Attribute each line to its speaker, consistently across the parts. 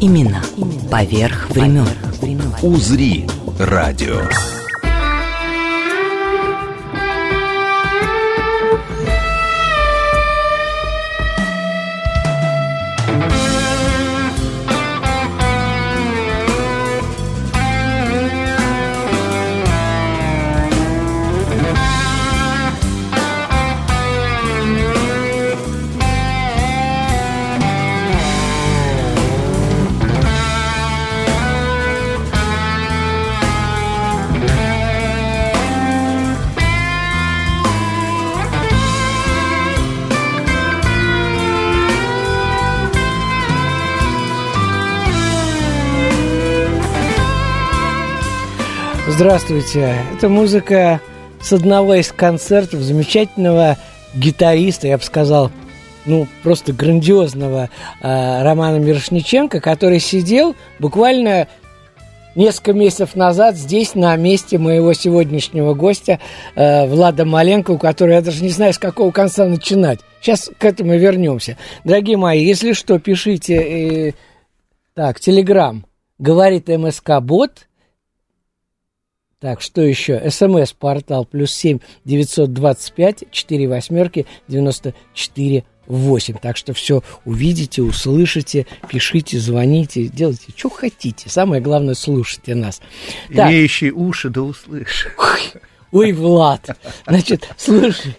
Speaker 1: Баребруса
Speaker 2: Именно поверх времен.
Speaker 1: «Узри» радио.
Speaker 3: Здравствуйте. Это музыка с одного из концертов замечательного гитариста, я бы сказал, ну, просто грандиозного э, Романа Мирошниченко, который сидел буквально несколько месяцев назад здесь, на месте моего сегодняшнего гостя э, Влада Маленко, у которого я даже не знаю, с какого конца начинать. Сейчас к этому вернемся. Дорогие мои, если что, пишите. Э, так, Телеграм. Говорит МСК Бот. Так, что еще? СМС-портал плюс семь девятьсот двадцать пять четыре восьмерки девяносто четыре восемь. Так что все увидите, услышите, пишите, звоните, делайте, что хотите. Самое главное, слушайте нас.
Speaker 4: Так. Имеющие уши, да услышь.
Speaker 3: Ой, ой, Влад, значит, слушай,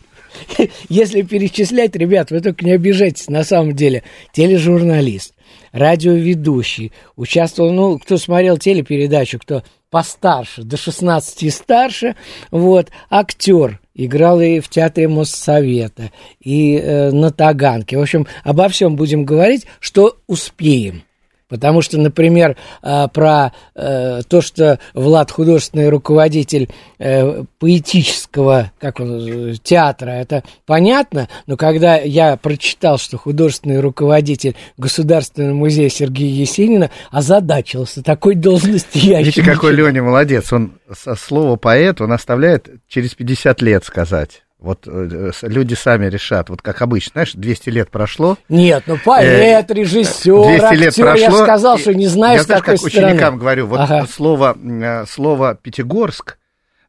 Speaker 3: если перечислять, ребят, вы только не обижайтесь, на самом деле, тележурналист, радиоведущий, участвовал, ну, кто смотрел телепередачу, кто постарше, до 16 и старше, вот, актер, играл и в театре Моссовета, и э, на Таганке. В общем, обо всем будем говорить, что успеем. Потому что, например, э, про э, то, что Влад художественный руководитель э, поэтического как он, театра, это понятно, но когда я прочитал, что художественный руководитель Государственного музея Сергея Есенина озадачился такой должности.
Speaker 4: Я Видите, какой Леня молодец, он со слова поэт, он оставляет через 50 лет сказать. Вот э, люди сами решат, вот как обычно, знаешь, 200 лет прошло.
Speaker 3: Нет, ну поэт, режиссер, 200 актер, лет прошло, я сказал, что не знаю,
Speaker 4: я, знаешь, какой как страны. ученикам говорю, вот ага. слово, э, слово Пятигорск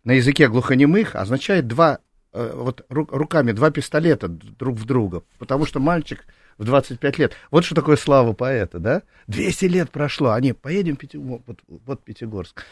Speaker 4: на языке глухонемых означает два, э, вот руками два пистолета друг в друга, потому что мальчик в 25 лет. Вот что такое слава поэта, да? 200 лет прошло, они, поедем, в вот, вот Пятигорск.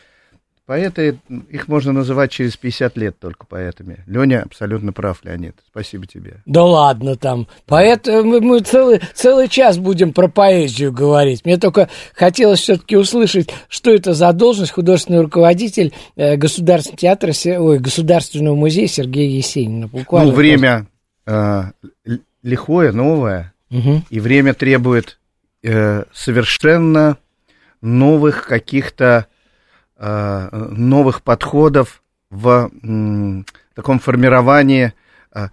Speaker 4: Поэты, их можно называть через 50 лет только поэтами. Леня абсолютно прав, Леонид. Спасибо тебе.
Speaker 3: Да ладно там. Поэт, э, мы, мы целый, целый час будем про поэзию говорить. Мне только хотелось все-таки услышать, что это за должность художественный руководитель э, Государственного театра, ой, Государственного музея Сергея Есенина.
Speaker 4: Буквально ну, время э, лихое, новое, угу. и время требует э, совершенно новых каких-то новых подходов в таком формировании э,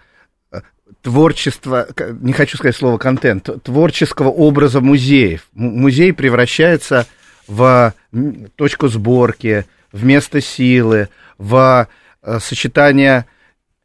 Speaker 4: э, творчества, не хочу сказать слово контент, творческого образа музеев. Музей превращается в точку сборки, в место силы, в сочетание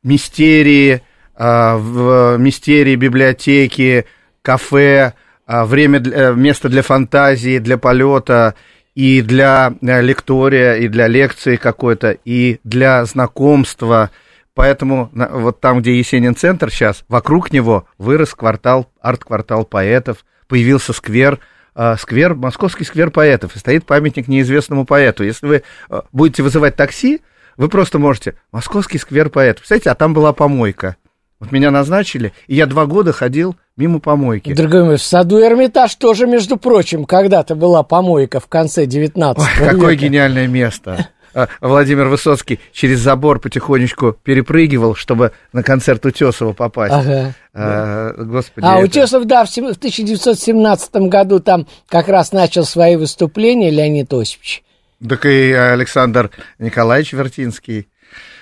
Speaker 4: мистерии, в мистерии библиотеки, кафе, время для, место для фантазии, для полета и для э, лектория, и для лекции какой-то, и для знакомства. Поэтому вот там, где Есенин центр сейчас, вокруг него вырос квартал, арт-квартал поэтов, появился сквер, э, сквер, московский сквер поэтов, и стоит памятник неизвестному поэту. Если вы э, будете вызывать такси, вы просто можете, московский сквер поэтов. Представляете, а там была помойка. Вот меня назначили, и я два года ходил мимо помойки.
Speaker 3: Дорогой мой, в саду Эрмитаж тоже, между прочим, когда-то была помойка в конце 19 Ой,
Speaker 4: века. Какое гениальное место. А, Владимир Высоцкий через забор потихонечку перепрыгивал, чтобы на концерт Утесова попасть. Ага.
Speaker 3: А, господи, а это... Утесов, да, в 1917 году там как раз начал свои выступления, Леонид Осипович.
Speaker 4: Так и Александр Николаевич Вертинский.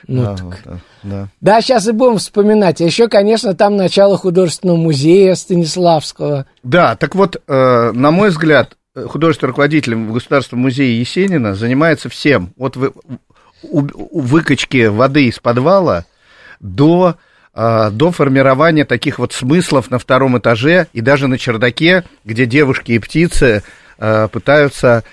Speaker 3: Ну,
Speaker 4: Да,
Speaker 3: так.
Speaker 4: вот, да, да.
Speaker 3: Да, сейчас и будем вспоминать. А еще, конечно, там начало художественного музея Станиславского.
Speaker 4: Да, так вот, э, на мой взгляд, э, художественный руководитель в Государственном музее Есенина занимается всем. От вы- у- у выкачки воды из подвала до, э, до формирования таких вот смыслов на втором этаже и даже на чердаке, где девушки и птицы э, пытаются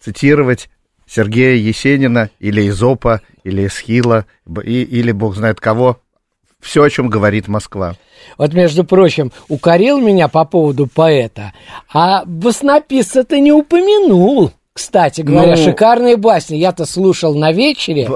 Speaker 4: цитировать Сергея Есенина или Изопа, или Эсхила, и- или бог знает кого. Все, о чем говорит Москва.
Speaker 3: Вот, между прочим, укорил меня по поводу поэта, а баснописца-то не упомянул. Кстати говоря,
Speaker 4: Ну-
Speaker 3: шикарные басни. Я-то слушал на вечере.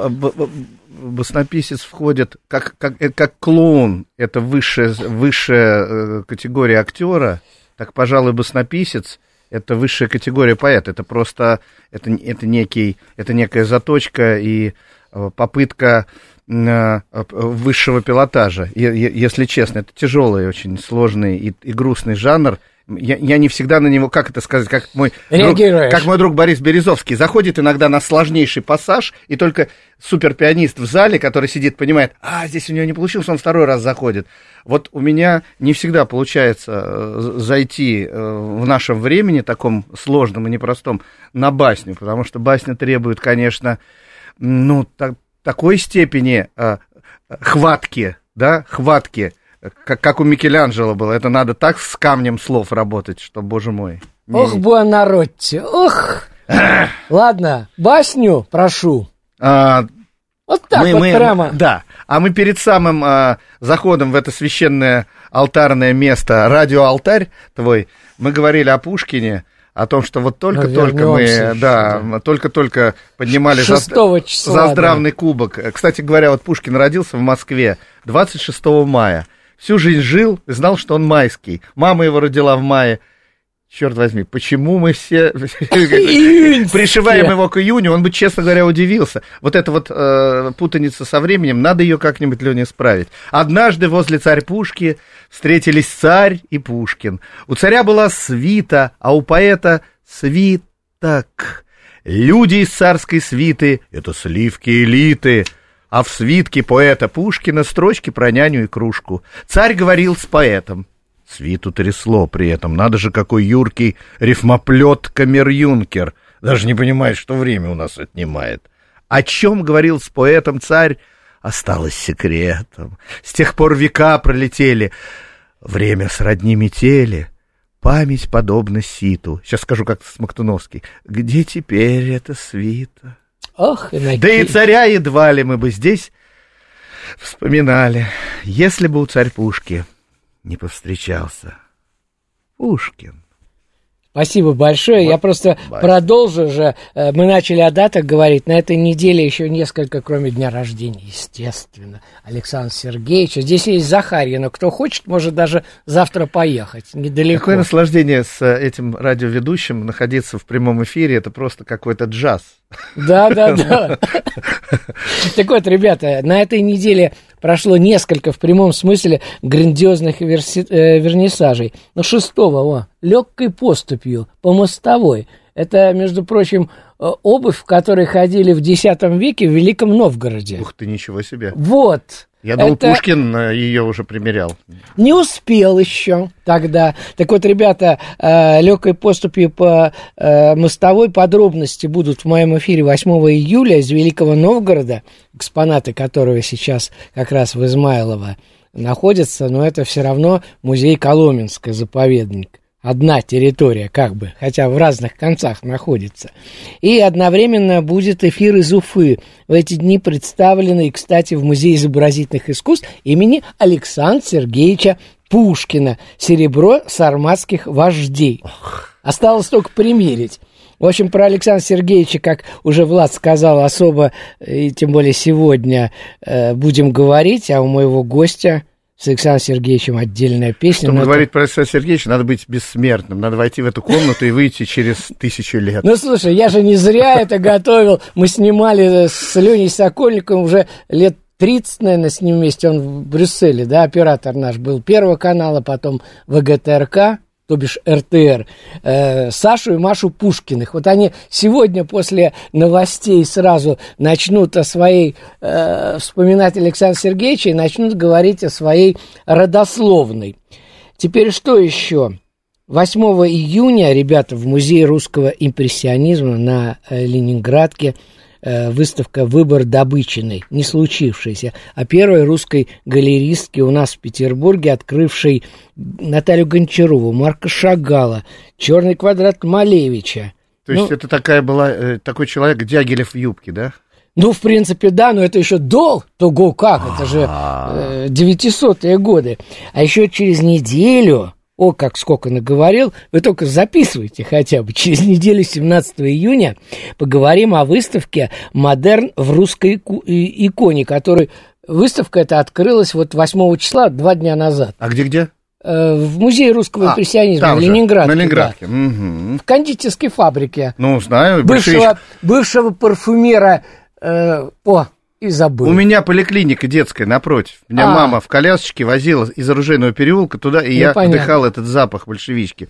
Speaker 4: Баснописец входит как, как, э, как клоун, это высшая, высшая э, категория актера, так, пожалуй, баснописец это высшая категория поэта. Это просто это, это, некий, это некая заточка и э, попытка э, высшего пилотажа. Если честно, это тяжелый, очень сложный и, и грустный жанр. Я, я не всегда на него, как это сказать, как мой, друг, как мой друг Борис Березовский заходит иногда на сложнейший пассаж, и только суперпианист в зале, который сидит, понимает, а, здесь у него не получилось, он второй раз заходит. Вот у меня не всегда получается э, зайти э, в нашем времени, таком сложном и непростом, на басню, потому что басня требует, конечно, ну, та- такой степени э, хватки, да, хватки, как, как у Микеланджело было. Это надо так с камнем слов работать, что, боже мой. не-
Speaker 3: Ох, Буонаротти, ох. Ладно, басню прошу.
Speaker 4: А,
Speaker 3: Вот так
Speaker 4: мы-
Speaker 3: вот
Speaker 4: мы-
Speaker 3: прямо.
Speaker 4: Да, а мы перед самым а, заходом в это священное алтарное место, радиоалтарь твой, мы говорили о Пушкине, о том, что вот только-только мы,
Speaker 3: еще,
Speaker 4: да, мы только-только поднимали за,
Speaker 3: числа,
Speaker 4: за
Speaker 3: да.
Speaker 4: здравный кубок. Кстати говоря, вот Пушкин родился в Москве 26 мая. Всю жизнь жил и знал, что он майский. Мама его родила в мае. Черт возьми, почему мы все пришиваем его к июню, он бы, честно говоря, удивился. Вот эта вот э, путаница со временем, надо ее как-нибудь, Леня, исправить. Однажды возле царь Пушки встретились царь и Пушкин. У царя была свита, а у поэта свиток. Люди из царской свиты — это сливки элиты, а в свитке поэта Пушкина строчки про няню и кружку. Царь говорил с поэтом. Свиту трясло при этом. Надо же, какой юркий рифмоплет камер-юнкер. Даже не понимает, что время у нас отнимает. О чем говорил с поэтом царь, осталось секретом. С тех пор века пролетели. Время сродни метели, память подобна ситу. Сейчас скажу как Смоктуновский. Где теперь эта свита?
Speaker 3: Ох, Иннокентий.
Speaker 4: Да и царя едва ли мы бы здесь вспоминали, если бы у царь Пушки не повстречался. Пушкин.
Speaker 3: Спасибо большое. Я просто
Speaker 4: Бай.
Speaker 3: продолжу же. Э, Мы начали о датах говорить. На этой неделе еще несколько, кроме дня рождения, естественно. Александр Сергеевич. Здесь есть Захарья, но кто хочет, может даже завтра поехать. Недалеко.
Speaker 4: Какое наслаждение с э, этим радиоведущим находиться в прямом эфире, это просто какой-то джаз.
Speaker 3: Да, да, да. Так вот, ребята, на этой неделе прошло несколько, в прямом смысле, грандиозных верси- э, вернисажей. Но шестого, о, легкой поступью по мостовой. Это, между прочим, э, обувь, в которой ходили в X веке в Великом Новгороде.
Speaker 4: Ух ты, ничего себе.
Speaker 3: Вот.
Speaker 4: Я думал,
Speaker 3: Это-
Speaker 4: Пушкин ее уже примерял.
Speaker 3: Не успел еще тогда. Так вот, ребята, э, легкой поступью по э, мостовой подробности будут в моем эфире 8 июля из Великого Новгорода, экспонаты которого сейчас как раз в Измайлово находятся, но это все равно музей Коломенское, заповедник. Одна территория, как бы, хотя в разных концах находится. И одновременно будет эфир из Уфы. В эти дни представленный, кстати, в Музее изобразительных искусств имени Александра Сергеевича Пушкина «Серебро сарматских вождей». Осталось только примерить. В общем, про Александра Сергеевича, как уже Влад сказал, особо, э, и тем более сегодня э, будем говорить, а у моего гостя с Александром Сергеевичем отдельная песня.
Speaker 4: Чтобы
Speaker 3: но это-
Speaker 4: говорить про Александра Сергеевича, надо быть бессмертным. Надо войти в эту комнату и выйти через тысячу лет.
Speaker 3: Ну, слушай, я же не зря это готовил. Мы снимали с Леней Сокольниковым уже лет 30, наверное, с ним вместе. Он в Брюсселе, да, оператор наш был Первого канала, потом ВГТРК. То бишь РТР, э, Сашу и Машу Пушкиных. Вот они сегодня после новостей сразу начнут о своей, э, вспоминать Александра Сергеевича и начнут говорить о своей родословной. Теперь что еще? 8 июня, ребята, в Музее русского импрессионизма на э, Ленинградке – Э, выставка «Выбор Добычиной», не случившаяся, а первой русской галеристки у нас в Петербурге, открывшей Наталью Гончарову, Марка Шагала, «Черный квадрат» Малевича.
Speaker 4: То есть ну, это такая была, э, такой человек Дягилев в юбке, да?
Speaker 3: Ну, в принципе, да, но это еще до того как, это же э, 900-е годы. А еще через неделю о, как сколько наговорил, вы только записывайте хотя бы. Через неделю, 17 июня, поговорим о выставке «Модерн в русской иконе», которая выставка эта открылась вот 8 числа, два дня назад.
Speaker 4: А где-где?
Speaker 3: Э, в музее русского а, импрессионизма в Ленинградке.
Speaker 4: На Ленинградке.
Speaker 3: Да. Угу. В кондитерской фабрике.
Speaker 4: Ну, знаю.
Speaker 3: Бывшего, бывшего парфюмера. Э, о, и забыл.
Speaker 4: У меня поликлиника детская напротив. Меня а. мама в колясочке возила из оружейного переулка туда, и ну, я понятно. вдыхал этот запах большевички.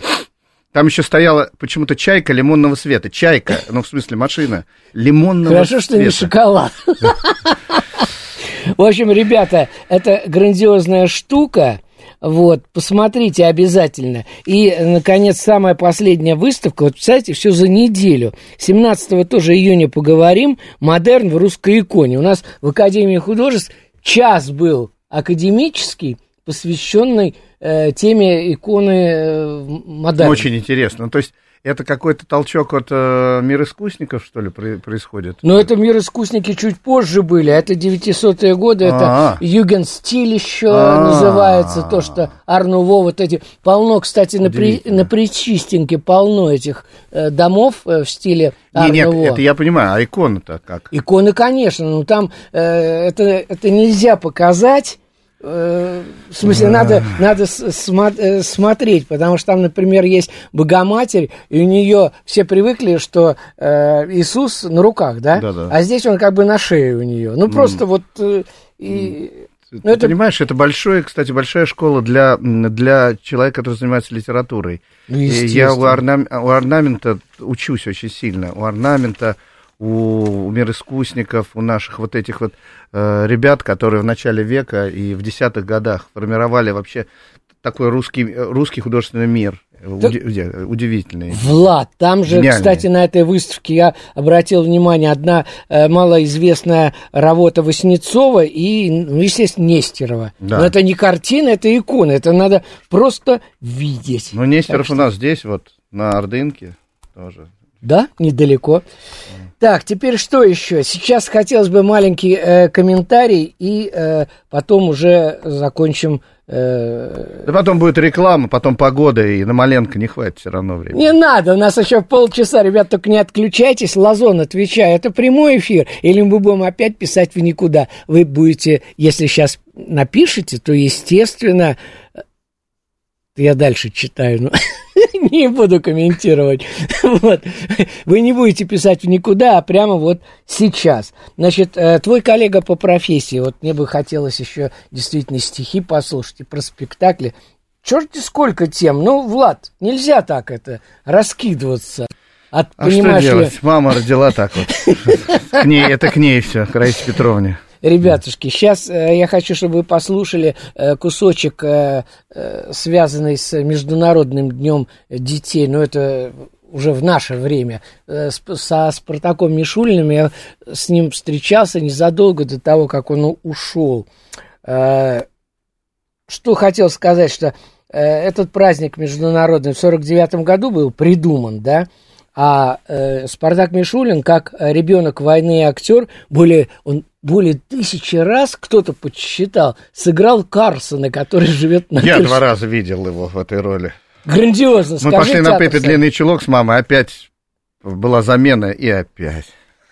Speaker 4: Там еще стояла почему-то чайка лимонного цвета. Чайка, ну, в смысле, машина лимонного
Speaker 3: Хорошо,
Speaker 4: цвета.
Speaker 3: Хорошо, что не шоколад. В общем, ребята, это грандиозная штука. Вот, посмотрите обязательно. И, наконец, самая последняя выставка. Вот, представляете, все за неделю. 17 тоже июня поговорим. Модерн в русской иконе. У нас в Академии художеств час был академический, посвященный э, теме иконы э, модерна.
Speaker 4: Очень интересно. То есть это какой-то толчок от э, мир искусников, что ли, происходит?
Speaker 3: Ну, это мир искусники чуть позже были. Это 900-е годы, А-а-а. это Югенстиль еще А-а-а. называется, то, что Арнуво, вот эти... Полно, кстати, на, при, на Причистенке полно этих э, домов э, в стиле Арнуво.
Speaker 4: Нет, нет, это я понимаю, а иконы-то как?
Speaker 3: Иконы, конечно, но там э, это, это нельзя показать в смысле, надо, надо смо- смотреть, потому что там, например, есть Богоматерь, и у нее все привыкли, что э, Иисус на руках, да?
Speaker 4: Да, да?
Speaker 3: А здесь он как бы на шее у нее. Ну, просто mm. вот... Э, и,
Speaker 4: ты, ну, это... понимаешь, это большое, кстати, большая школа для, для человека, который занимается литературой. Ну, Я у, орнам, у орнамента учусь очень сильно. У орнамента у, у мироискусников, у наших вот этих вот э, ребят, которые в начале века и в десятых годах формировали вообще такой русский, русский художественный мир. Да. удивительный.
Speaker 3: Влад, там же, Гениальный. кстати, на этой выставке я обратил внимание, одна э, малоизвестная работа Васнецова и, ну, естественно, Нестерова. Да. Но это не картина, это икона, это надо просто видеть.
Speaker 4: Ну, Нестеров что... у нас здесь, вот, на Ордынке тоже.
Speaker 3: Да, недалеко. Так, теперь что еще? Сейчас хотелось бы маленький э, комментарий, и э, потом уже закончим. Э...
Speaker 4: Да потом будет реклама, потом погода, и на Маленко не хватит все равно времени.
Speaker 3: Не надо, у нас еще полчаса, ребят, только не отключайтесь. Лазон, отвечай, это прямой эфир, или мы будем опять писать в никуда. Вы будете, если сейчас напишите, то, естественно, я дальше читаю, но не буду комментировать. Вот. Вы не будете писать в никуда, а прямо вот сейчас. Значит, э, твой коллега по профессии, вот мне бы хотелось еще действительно стихи послушать и про спектакли. Черти сколько тем. Ну, Влад, нельзя так это раскидываться.
Speaker 4: От, а что делать? Ли... Мама родила так вот. К ней, это к ней все, к Раисе Петровне.
Speaker 3: Ребятушки, сейчас э, я хочу, чтобы вы послушали э, кусочек, э, связанный с Международным днем детей, но это уже в наше время, со Спартаком Мишулиным. Я с ним встречался незадолго до того, как он ушел. Что хотел сказать, что этот праздник международный в 49 году был придуман, да, а Спартак Мишулин, как ребенок войны и актер, более, он более тысячи раз, кто-то подсчитал, сыграл Карсона, который живет на
Speaker 4: Я крыше. два раза видел его в этой роли.
Speaker 3: Грандиозно.
Speaker 4: Мы пошли на Пепе длинный чулок с мамой, опять была замена и опять.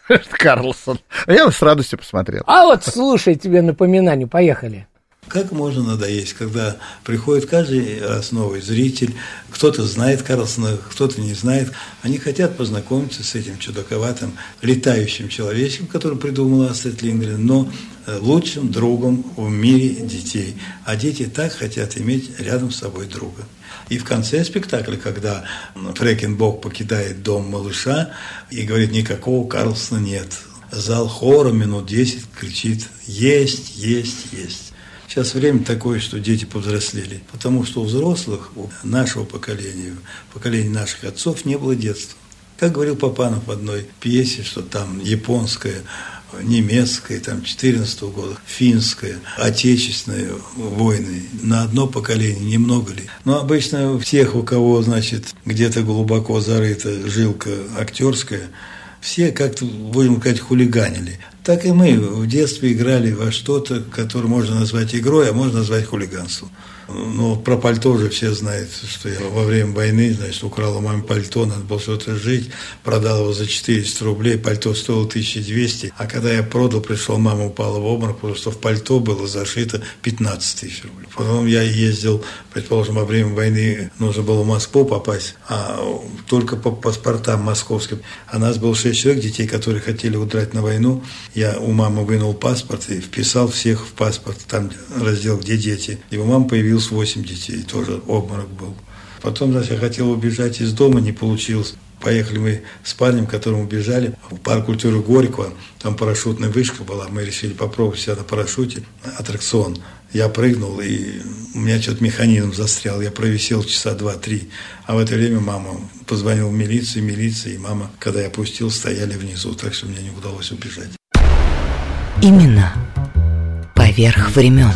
Speaker 4: Карлсон. Я с радостью посмотрел.
Speaker 3: А вот слушай, тебе напоминание, поехали.
Speaker 5: Как можно надоесть, когда приходит каждый раз новый зритель, кто-то знает Карлсона, кто-то не знает. Они хотят познакомиться с этим чудаковатым летающим человечком, который придумал Астрид Лингрен, но э, лучшим другом в мире детей. А дети так хотят иметь рядом с собой друга. И в конце спектакля, когда Фрекенбок покидает дом малыша и говорит, никакого Карлсона нет, зал хора минут 10 кричит «Есть, есть, есть». Сейчас время такое, что дети повзрослели, потому что у взрослых, у нашего поколения, поколения наших отцов не было детства. Как говорил Папанов в одной пьесе, что там японская, немецкая, там 14 -го года, финская, отечественные войны на одно поколение, немного ли. Но обычно у тех, у кого, значит, где-то глубоко зарыта жилка актерская, все как-то, будем сказать, хулиганили. Так и мы в детстве играли во что-то, которое можно назвать игрой, а можно назвать хулиганством. Ну, про пальто уже все знают, что я во время войны, значит, украла маме пальто, надо было что-то жить, продал его за 400 рублей, пальто стоило 1200, а когда я продал, пришел, мама упала в обморок, потому что в пальто было зашито 15 тысяч рублей. Потом я ездил, предположим, во время войны нужно было в Москву попасть, а только по паспортам московским. А нас было 6 человек, детей, которые хотели удрать на войну. Я у мамы вынул паспорт и вписал всех в паспорт, там раздел, где дети. И у мамы появился появилось 8 детей, тоже обморок был. Потом, значит, я хотел убежать из дома, не получилось. Поехали мы с парнем, которым убежали, в парк культуры Горького, там парашютная вышка была, мы решили попробовать себя на парашюте, аттракцион. Я прыгнул, и у меня что-то механизм застрял, я провисел часа два-три. А в это время мама позвонила в милицию, милиция и мама, когда я опустил, стояли внизу, так что мне не удалось убежать.
Speaker 2: Именно поверх времен.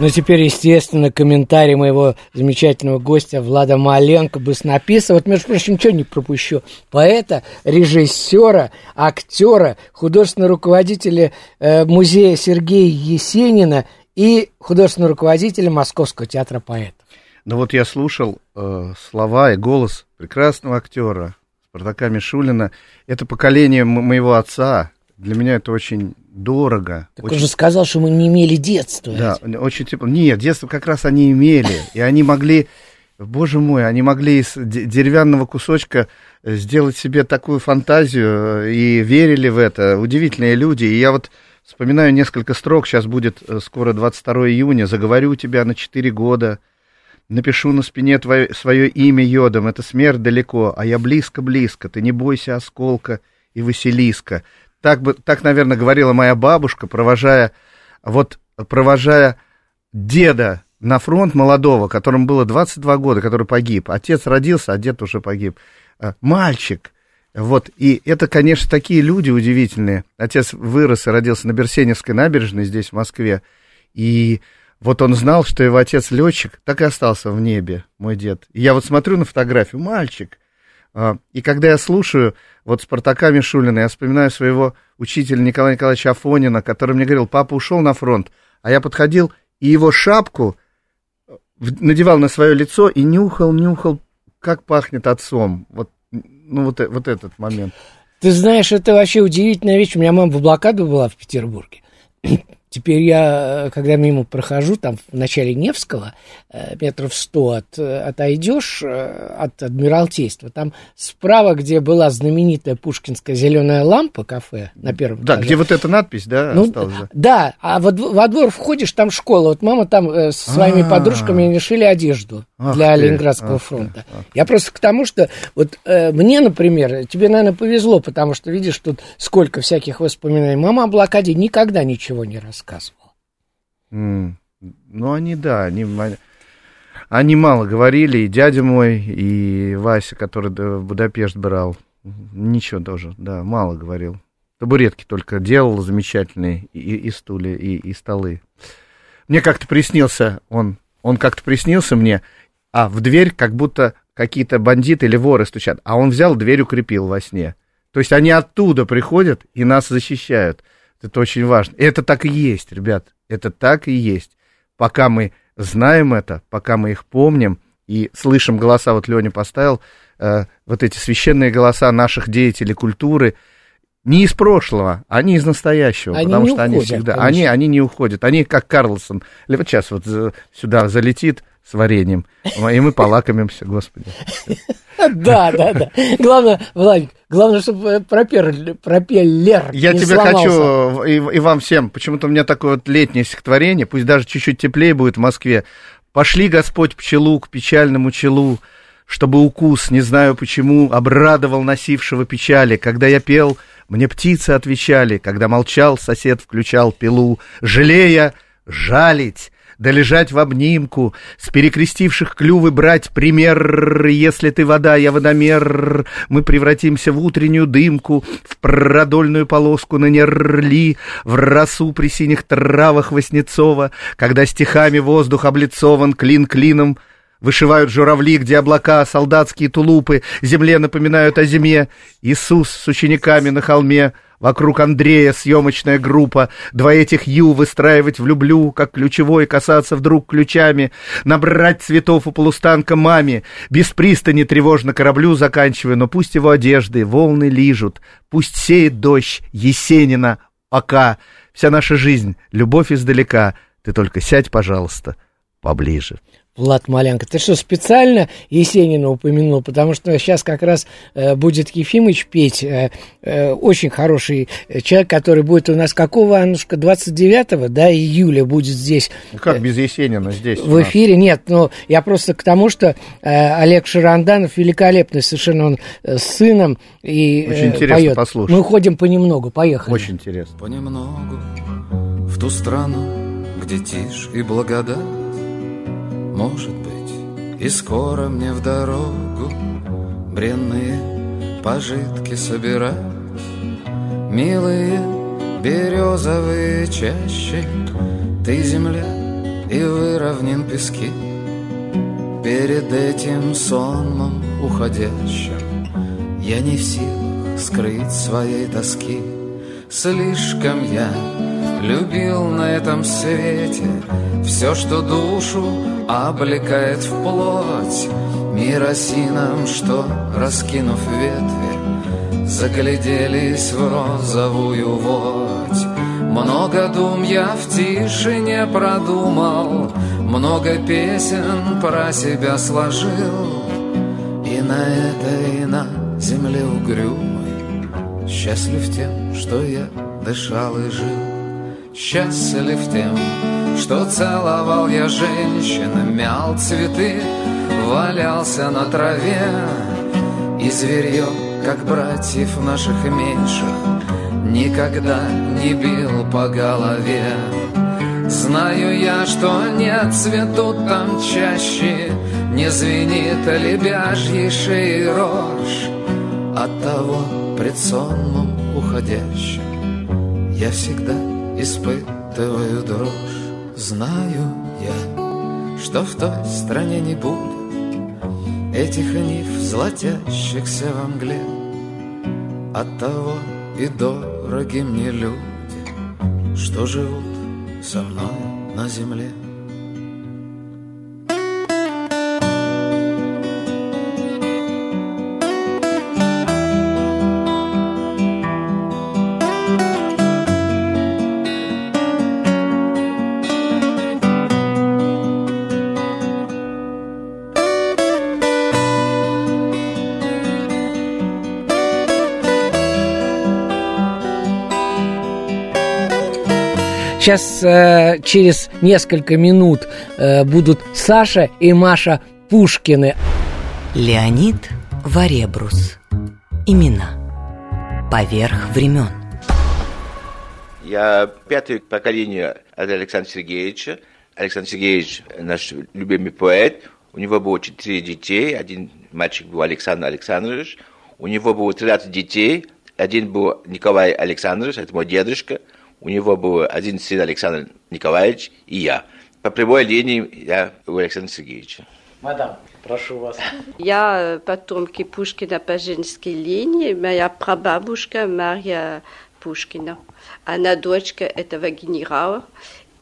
Speaker 3: Ну, теперь, естественно, комментарий моего замечательного гостя Влада Маленко, баснописа. Вот, между прочим, ничего не пропущу. Поэта, режиссера, актера, художественного руководителя э, музея Сергея Есенина и художественного руководителя Московского театра поэтов.
Speaker 4: Ну вот я слушал э, слова и голос прекрасного актера Спартака Мишулина. Это поколение моего отца. Для меня это очень дорого.
Speaker 3: Так
Speaker 4: очень...
Speaker 3: он же сказал, что мы не имели детства.
Speaker 4: Да, очень тепло. Нет, детство как раз они имели. И они могли, боже мой, они могли из деревянного кусочка сделать себе такую фантазию э, и верили в это. Удивительные люди. И я вот вспоминаю несколько строк. Сейчас будет э, скоро 22 июня. Заговорю тебя на 4 года. Напишу на спине твое, свое имя йодом. Это смерть далеко, а я близко-близко. Ты не бойся осколка и Василиска. Так, бы, так, наверное, говорила моя бабушка, провожая, вот, провожая деда на фронт молодого, которому было 22 года, который погиб. Отец родился, а дед уже погиб. Э, мальчик. Вот, и это, конечно, такие люди удивительные. Отец вырос и родился на Берсеневской набережной здесь, в Москве. И вот он знал, что его отец летчик, так и остался в небе, мой дед. И я вот смотрю на фотографию, мальчик. А, и когда я слушаю вот Спартака Мишулина, я вспоминаю своего учителя Николая Николаевича Афонина, который мне говорил, папа ушел на фронт, а я подходил и его шапку надевал на свое лицо и нюхал, нюхал, как пахнет отцом. Вот, ну, вот, вот этот момент.
Speaker 3: Ты знаешь, это вообще удивительная вещь. У меня мама в блокаду была в Петербурге. Теперь я, э, когда мимо прохожу, там в начале Невского, э, метров сто от, э, отойдешь от Адмиралтейства, там справа, где была знаменитая пушкинская зеленая лампа, кафе на первом
Speaker 4: Да,
Speaker 3: этаже.
Speaker 4: где вот эта надпись, да,
Speaker 3: ну,
Speaker 4: осталась? Да,
Speaker 3: да а во, во двор входишь, там школа. Вот мама там со своими А-а-а. подружками решили одежду ах для ты, Ленинградского ах фронта. Ах. Я просто к тому, что вот э, мне, например, тебе, наверное, повезло, потому что видишь тут сколько всяких воспоминаний. Мама о блокаде никогда ничего не рассказывала рассказывал.
Speaker 4: Mm. Ну, они, да, они, они мало говорили, и дядя мой, и Вася, который в Будапешт брал, ничего тоже, да, мало говорил. Табуретки только делал замечательные, и, и стулья, и, и столы. Мне как-то приснился он, он как-то приснился мне, а в дверь как будто какие-то бандиты или воры стучат, а он взял дверь укрепил во сне. То есть они оттуда приходят и нас защищают. Это очень важно. Это так и есть, ребят. Это так и есть. Пока мы знаем это, пока мы их помним и слышим голоса, вот Леня поставил, э, вот эти священные голоса наших деятелей культуры, не из прошлого, они из настоящего,
Speaker 3: они
Speaker 4: потому что
Speaker 3: уходят,
Speaker 4: они всегда, они, они не уходят, они как Карлсон, вот сейчас вот сюда залетит с вареньем, и мы полакомимся, господи.
Speaker 3: Да, да, да. Главное, Владик, главное, чтобы пропеллер, пропеллер
Speaker 4: Я тебе хочу, и, и вам всем, почему-то у меня такое вот летнее стихотворение, пусть даже чуть-чуть теплее будет в Москве, Пошли, Господь, пчелу к печальному челу, чтобы укус, не знаю почему, обрадовал носившего печали. Когда я пел, мне птицы отвечали, когда молчал, сосед включал пилу, жалея, жалить, да лежать в обнимку, с перекрестивших клювы брать пример. Если ты вода, я водомер, мы превратимся в утреннюю дымку, в продольную полоску на нерли, в росу при синих травах Васнецова, когда стихами воздух облицован клин клином, Вышивают журавли, где облака, солдатские тулупы, земле напоминают о зиме. Иисус с учениками на холме — Вокруг Андрея съемочная группа, два этих ю выстраивать влюблю, как ключевой касаться вдруг ключами, набрать цветов у полустанка маме, без пристани тревожно кораблю заканчивая, но пусть его одежды волны лижут, пусть сеет дождь Есенина, ока, вся наша жизнь, любовь издалека, ты только сядь, пожалуйста, поближе.
Speaker 3: Влад Малянко. Ты что, специально Есенина упомянул? Потому что сейчас как раз э, будет Ефимыч петь. Э, э, очень хороший человек, который будет у нас какого, Аннушка, 29 да, июля будет здесь.
Speaker 4: Ну, как без Есенина здесь?
Speaker 3: В эфире нет, но я просто к тому, что э, Олег Шаранданов великолепный совершенно он э, с сыном и
Speaker 4: Очень э, интересно
Speaker 3: поет.
Speaker 4: послушать.
Speaker 3: Мы ходим понемногу, поехали.
Speaker 4: Очень интересно.
Speaker 6: Понемногу в ту страну, где тишь и благодать может быть, и скоро мне в дорогу Бренные пожитки собирать. Милые березовые чащи Ты земля и выровнен пески. Перед этим сонмом уходящим Я не в силах скрыть своей тоски. Слишком я любил на этом свете Все, что душу облекает в плоть. Мир осинам, что, раскинув ветви Загляделись в розовую водь. Много дум я в тишине продумал Много песен про себя сложил. И на этой, на земле угрюмой Счастлив тем, что я дышал и жил Счастлив тем, что целовал я женщин, мял цветы, валялся на траве И зверье, как братьев наших меньших, никогда не бил по голове. Знаю я, что не цветут там чаще, не звенит лебяжьей шеи рожь От того пред сонмом уходящим я всегда испытываю дрожь. Знаю я, что в той стране не будет Этих нив, золотящихся во мгле. Оттого и дороги мне люди Что живут со мной на земле
Speaker 3: Сейчас э, через несколько минут э, будут Саша и Маша Пушкины.
Speaker 2: Леонид Варебрус. Имена. Поверх времен.
Speaker 7: Я пятое поколение от Александра Сергеевича. Александр Сергеевич наш любимый поэт. У него было четыре детей. Один мальчик был Александр Александрович. У него было 13 детей. Один был Николай Александрович, это мой дедушка. У него был один сын Александр Николаевич и я. По прямой линии я у Александра Сергеевича.
Speaker 3: Мадам, прошу вас.
Speaker 8: Я потомки Пушкина по женской линии. Моя прабабушка Марья Пушкина. Она дочка этого генерала.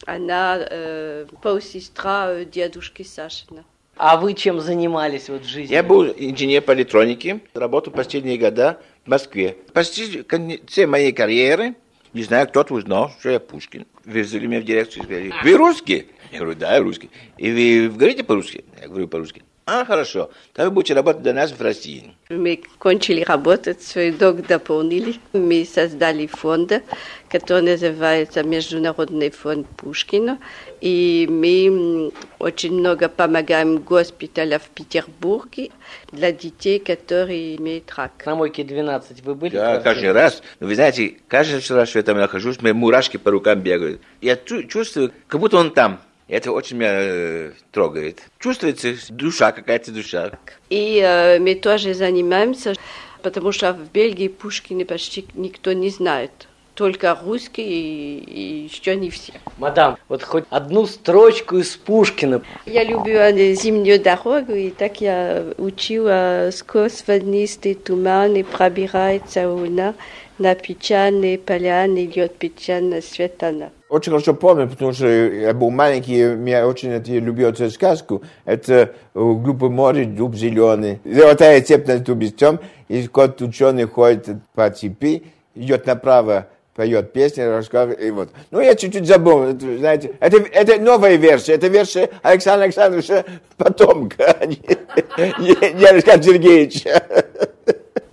Speaker 8: Она э, полсестра дедушки Сашина.
Speaker 3: А вы чем занимались вот в жизни?
Speaker 7: Я был инженер по электронике, работал последние года в Москве. Почти в конце моей карьеры не знаю, кто-то узнал, что я Пушкин. Вызвали меня в дирекцию и сказали, вы русский? Я говорю, да, я русский. И вы говорите по-русски? Я говорю по-русски. А, хорошо. Тогда вы будете работать для нас в России.
Speaker 8: Мы кончили работать, свой долг дополнили. Мы создали фонд, который называется Международный фонд Пушкина. И мы очень много помогаем госпиталям в Петербурге для детей, которые имеют рак.
Speaker 3: На Мойке 12 вы были?
Speaker 7: Да, каждый раз. Но вы знаете, каждый раз, что я там нахожусь, мне мурашки по рукам бегают. Я чувствую, как будто он там. Это очень меня э, трогает. Чувствуется душа, какая-то душа.
Speaker 8: И э, мы тоже занимаемся, потому что в Бельгии Пушкина почти никто не знает. Только русские и, и еще не все.
Speaker 3: Мадам, вот хоть одну строчку из Пушкина.
Speaker 8: Я люблю э, зимнюю дорогу, и так я учила сквозь воднистые туманы пробирается луна, на печальные поляны льет печально светана.
Speaker 9: Очень хорошо помню, потому что я был маленький, я очень это, любил эту сказку. Это «Глупое море, дуб зеленый». Золотая цепь на дубе тем, и кот ученый ходит по цепи, идет направо, поет песни, рассказывает, и вот. Ну, я чуть-чуть забыл, знаете, это, это новая версия, это версия Александра Александровича потомка, а не, не Александра Сергеевича.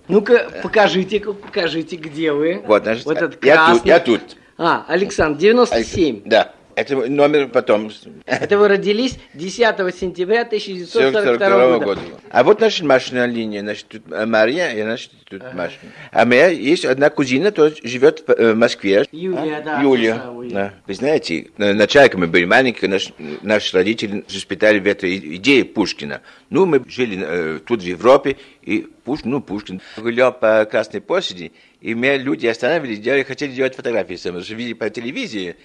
Speaker 3: Ну-ка, покажите-ка, покажите, где вы.
Speaker 7: Вот, значит,
Speaker 3: вот этот
Speaker 7: я
Speaker 3: красный.
Speaker 7: тут, я тут.
Speaker 3: А, Александр, 97.
Speaker 7: Да. Это номер потом.
Speaker 3: Это вы родились 10 сентября 1942
Speaker 7: года.
Speaker 3: года.
Speaker 7: А вот наша машина линия. Значит, тут Мария, и значит, тут Маша. А у меня есть одна кузина, которая живет в Москве.
Speaker 3: Юлия, да.
Speaker 7: Юлия. Да. Вы знаете, начальник мы были маленькие, наш, наши родители воспитали в этой идее Пушкина. Ну, мы жили э, тут в Европе, и Пушкин, ну, Пушкин, гулял по Красной площади, и меня люди останавливались, делали, хотели делать фотографии что видели по телевизии.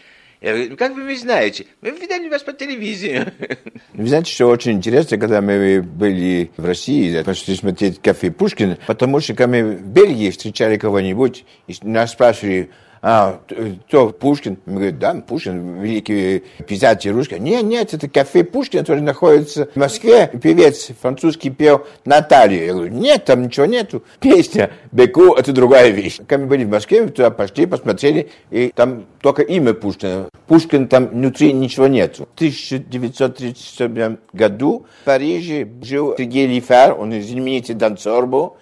Speaker 7: Я говорю, ну как вы меня знаете? Мы видели вас по телевизии.
Speaker 9: Вы знаете, что очень интересно, когда мы были в России, пошли смотреть кафе Пушкин, потому что когда мы в Бельгии встречали кого-нибудь, и нас спрашивали, а, кто Пушкин? Мы говорим, да, Пушкин, великий писатель русский. Нет, нет, это кафе Пушкин, который находится в Москве. Певец французский пел Наталью. Я говорю, нет, там ничего нету. Песня Беку – это другая вещь. Когда мы были в Москве, мы туда пошли, посмотрели, и там только имя Пушкина. Пушкин там внутри ничего нету. В 1937 году в Париже жил Сергей Лифар, он знаменитый танцор был.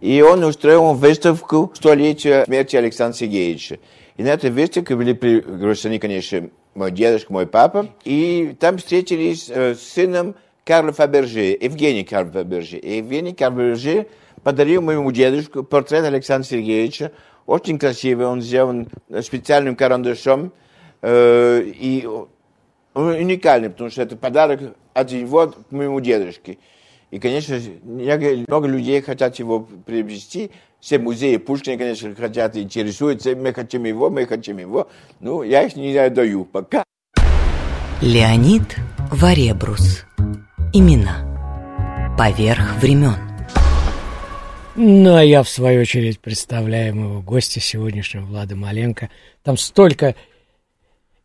Speaker 9: И он устроил выставку столетия смерти Александра Сергеевича. И на этой выставке были приглашены, конечно, мой дедушка, мой папа. И там встретились э, с сыном Карла Фаберже, Евгений Карл Фаберже. И Евгений Карл Фаберже подарил моему дедушке портрет Александра Сергеевича. Очень красивый, он сделан специальным карандашом. Э, и уникальный, потому что это подарок от него к моему дедушке. И, конечно, много людей хотят его приобрести. Все музеи Пушкина, конечно, хотят, интересуются. Мы хотим его, мы хотим его. Ну, я их не даю пока.
Speaker 2: Леонид Варебрус. Имена. Поверх времен.
Speaker 3: Ну, а я, в свою очередь, представляю моего гостя сегодняшнего, Влада Маленко. Там столько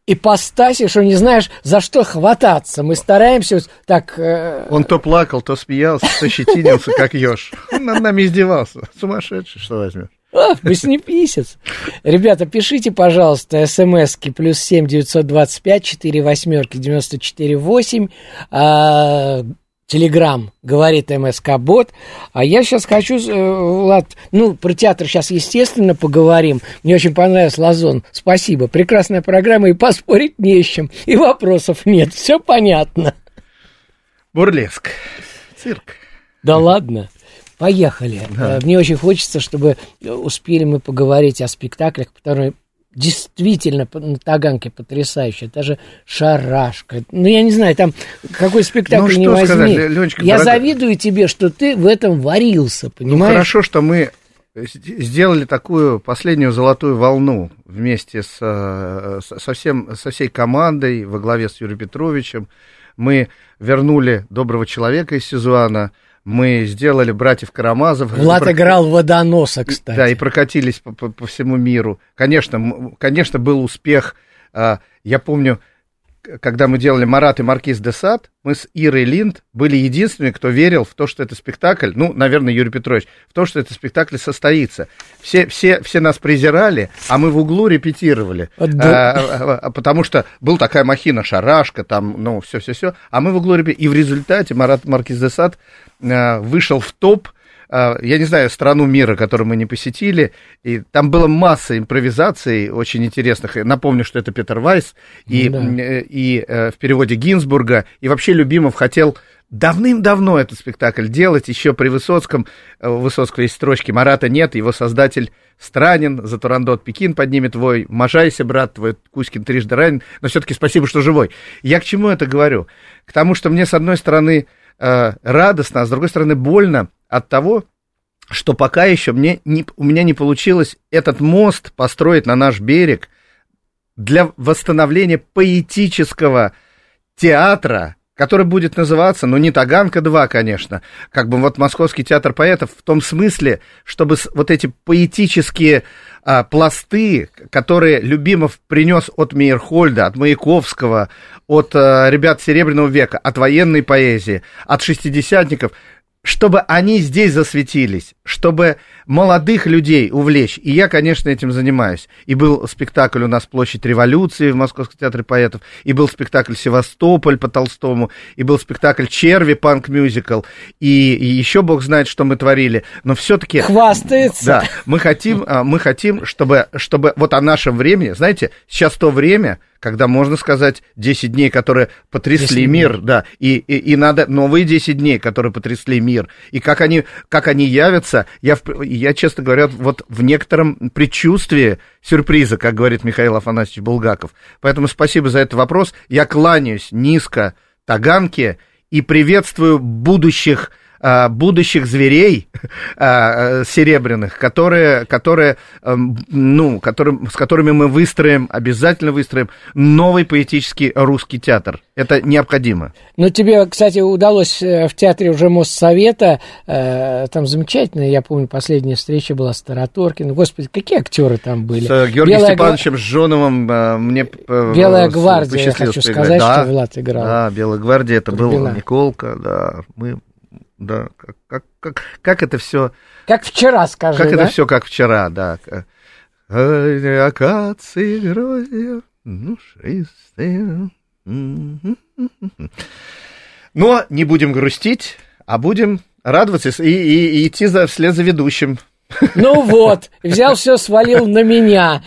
Speaker 3: ипостаси, что не знаешь, за что хвататься. Мы стараемся так... Э...
Speaker 4: Он то плакал, то смеялся, то щетинился, как еж. Он над нами издевался. Сумасшедший, что возьмешь.
Speaker 3: А, Восьмиписец. Ребята, пишите, пожалуйста, смски плюс семь девятьсот двадцать пять четыре восьмерки девяносто четыре восемь. Телеграм, говорит МСК Бот. А я сейчас хочу, э, Влад, ну, про театр сейчас, естественно, поговорим. Мне очень понравился Лазон. Спасибо. Прекрасная программа, и поспорить не с чем. И вопросов нет. Все понятно.
Speaker 4: Бурлеск. Цирк.
Speaker 3: Да ладно. Поехали. Да. Мне очень хочется, чтобы успели мы поговорить о спектаклях, которые действительно на Таганке потрясающая. Даже шарашка. Ну, я не знаю, там какой спектакль ну, не возьми. Сказать, Ленечка, я дорогой... завидую тебе, что ты в этом варился, понимаешь? Ну,
Speaker 4: хорошо, что мы сделали такую последнюю золотую волну вместе с, э, со, всем, со всей командой во главе с Юрием Петровичем. Мы вернули доброго человека из Сизуана, мы сделали братьев Карамазов.
Speaker 3: Влад прок... играл водоноса, кстати.
Speaker 4: Да, и прокатились по, по, по всему миру. Конечно, конечно, был успех. А, я помню, когда мы делали «Марат и Маркиз де Сад», мы с Ирой Линд были единственными, кто верил в то, что это спектакль, ну, наверное, Юрий Петрович, в то, что этот спектакль состоится. Все, все, все нас презирали, а мы в углу репетировали,
Speaker 3: Да.
Speaker 4: а, а, а, потому что был такая махина, шарашка, там, ну, все-все-все, а мы в углу репетировали. И в результате Марат Маркиз де Сад а, вышел в топ а, я не знаю, страну мира, которую мы не посетили, и там была масса импровизаций очень интересных. Напомню, что это Петер Вайс, и,
Speaker 3: Да.
Speaker 4: э, и э, в переводе Гинзбурга, и вообще Любимов хотел давным-давно этот спектакль делать, еще при Высоцком, э, у Высоцкого есть строчки, Марата нет, его создатель странен, за Турандот Пекин поднимет вой, можайся, брат, твой Кузькин трижды ранен, но все-таки спасибо, что живой. Я к чему это говорю? К тому, что мне, с одной стороны, радостно, а с другой стороны, больно от того, что пока еще мне не, у меня не получилось этот мост построить на наш берег для восстановления поэтического театра, который будет называться, ну, не Таганка-2, конечно, как бы вот Московский театр поэтов в том смысле, чтобы вот эти поэтические а, пласты, которые Любимов принес от Мейерхольда, от Маяковского, от а, ребят Серебряного века, от военной поэзии, от шестидесятников, чтобы они здесь засветились, чтобы молодых людей увлечь. И я, конечно, этим занимаюсь. И был спектакль у нас «Площадь революции» в Московском театре поэтов, и был спектакль «Севастополь» по Толстому, и был спектакль «Черви» панк-мюзикл, и, и еще бог знает, что мы творили. Но все-таки...
Speaker 3: Хвастается.
Speaker 4: Да, мы хотим, а, мы хотим, чтобы, чтобы вот о нашем времени, знаете, сейчас то время, когда можно сказать 10 дней, которые потрясли
Speaker 3: 10 дней.
Speaker 4: мир, да, и, и, и надо новые 10 дней, которые потрясли мир, и как они, как они явятся, я, в- я, честно говоря, вот в некотором предчувствии сюрприза, как говорит Михаил Афанасьевич Булгаков. Поэтому спасибо за этот вопрос. Я кланяюсь низко Таганке и приветствую будущих будущих зверей а, э, серебряных, которые, которые, эм, ну, которым, с которыми мы выстроим, обязательно выстроим новый поэтический русский театр. Это необходимо.
Speaker 3: Ну, тебе, кстати, удалось э, в театре уже Моссовета, э, там замечательно, я помню, последняя встреча была с Тараторкиным. Господи, какие актеры там были?
Speaker 4: С э, Георгием
Speaker 3: Белая
Speaker 4: Степановичем Жжоновым э, мне э,
Speaker 3: Белая гвардия, я хочу сказать,
Speaker 4: Да,
Speaker 3: что Влад играл.
Speaker 4: Да, Белая гвардия, это был
Speaker 3: Турбина.
Speaker 4: Николка, да, мы, да, как, как, как, как это все
Speaker 3: Как вчера, скажи,
Speaker 4: Как
Speaker 3: да?
Speaker 4: это все как вчера, да. Акации грозья, душистые. Но не будем грустить, а будем радоваться и, и- и идти за, вслед за ведущим.
Speaker 3: Ну вот, взял все, свалил на меня.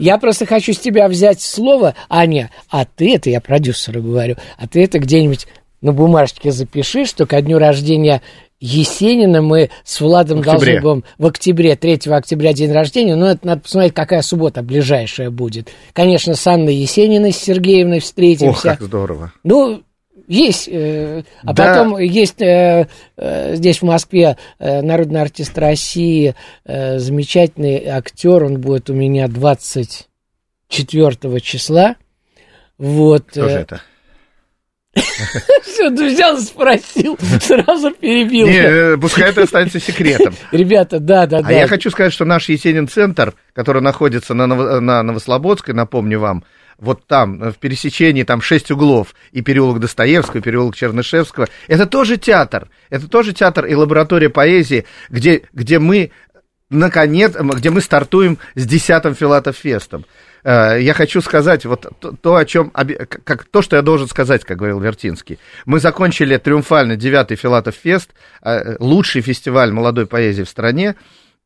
Speaker 3: Я просто хочу с тебя взять слово, Аня, а ты это, я продюсеру говорю, а ты это где-нибудь на бумажке запиши, что ко дню рождения Есенина мы с Владом должны будем в октябре, 3 октября день рождения, но это надо посмотреть, какая суббота ближайшая будет. Конечно, с Анной Есениной, с Сергеевной
Speaker 4: Ох,
Speaker 3: встретимся.
Speaker 4: как здорово.
Speaker 3: Ну, есть, э, а
Speaker 4: Да.
Speaker 3: потом есть э, э, здесь в Москве э, народный артист России, э, замечательный актер, он будет у меня 24 числа. Вот.
Speaker 4: Кто же
Speaker 3: э,
Speaker 4: это?
Speaker 3: Все, ты взял спросил, сразу перебил.
Speaker 4: Не, э, пускай это останется секретом.
Speaker 3: Ребята, да, да, да.
Speaker 4: А я хочу сказать, что наш Есенин-центр, который находится на, на Новослободской, напомню вам, вот там, э, в пересечении, там шесть углов, и переулок Достоевского, и переулок Чернышевского, это тоже театр, это тоже театр и лаборатория поэзии, где, где мы, наконец, где мы стартуем с десятым Филатов-фестом. Э, Я хочу сказать вот то, о чем, как, то, что я должен сказать, как говорил Вертинский. Мы закончили триумфально девятый Филатов фест, э, лучший фестиваль молодой поэзии в стране,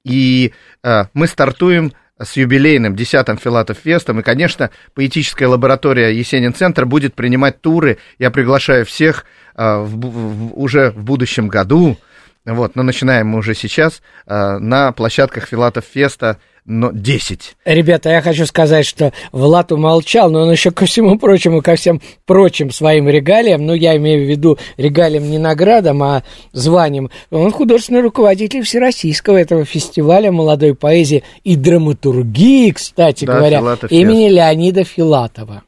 Speaker 4: и э, мы стартуем с юбилейным 10-м Филатов Фестом, и, конечно, поэтическая лаборатория Есенин-центр будет принимать туры. Я приглашаю всех в в- уже в будущем году, вот, но начинаем мы уже сейчас, на площадках Филатов Феста но 10.
Speaker 3: Ребята, я хочу сказать, что Влад умолчал, но он еще ко всему прочему, ко всем прочим своим регалиям, ну, я имею в виду регалиям не наградам, а званием, он художественный руководитель Всероссийского этого фестиваля молодой поэзии и драматургии, кстати
Speaker 4: Да,
Speaker 3: говоря,
Speaker 4: Филатов
Speaker 3: имени Леонида Филатова.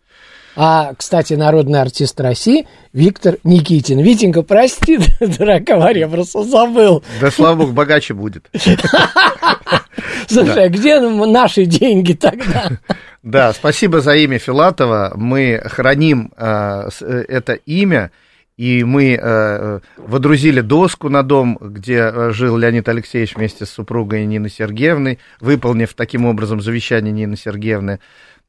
Speaker 3: А, кстати, народный артист России Виктор Никитин. Витенька, прости, дорогая Мария, просто забыл.
Speaker 4: Да, слава богу, богаче будет.
Speaker 3: Слушай, а где наши деньги тогда?
Speaker 4: Да, спасибо за имя Филатова. Мы храним э, э, это имя, и мы э, водрузили доску на дом, где э, жил Леонид Алексеевич вместе с супругой Ниной Сергеевной, выполнив таким образом завещание Нины Сергеевны.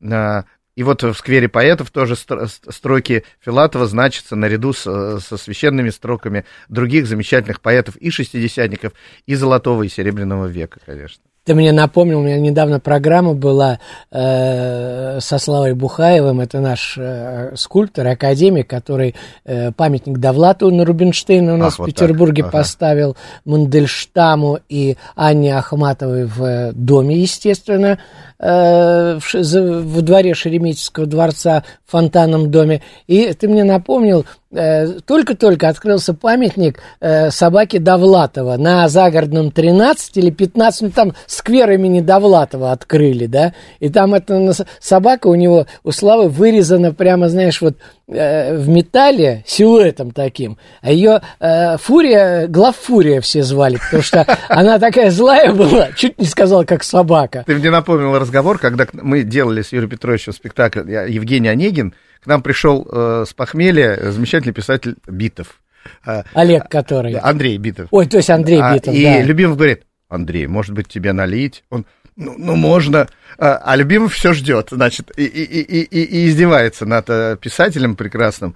Speaker 4: Э, и вот в сквере поэтов тоже строки Филатова значатся наряду с, со священными строками других замечательных поэтов и шестидесятников, и золотого, и серебряного века, конечно.
Speaker 3: Ты мне напомнил, у меня недавно программа была э, со Славой Бухаевым, это наш э, скульптор, академик, который э, памятник Довлатову на Рубинштейна у нас Ах, в вот Петербурге ага. поставил, Мандельштаму и Анне Ахматовой в э, доме, естественно, э, в, дворе Шереметьевского дворца, в фонтанном доме. И ты мне напомнил, Э, только-только открылся памятник э, собаке Довлатова на Загородном 13 или 15, ну там сквер имени Довлатова открыли, да, и там эта собака у него, у Славы, вырезана прямо, знаешь, вот э, в металле силуэтом таким, а ее Фурия, главфурия все звали, потому что она такая злая была, чуть не сказал, как собака.
Speaker 4: Ты мне напомнил разговор, когда мы делали с Юрием Петровичем спектакль Евгений Онегин, к нам пришел э, с похмелья замечательный писатель Битов.
Speaker 3: А, Олег который.
Speaker 4: Андрей Битов.
Speaker 3: Ой, то есть Андрей а, Битов,
Speaker 4: И да. Любимов говорит, Андрей, может быть, тебе налить? Он, ну, ну можно. А, а Любимов все ждет, значит, и, и, и, и, и издевается над э, писателем прекрасным.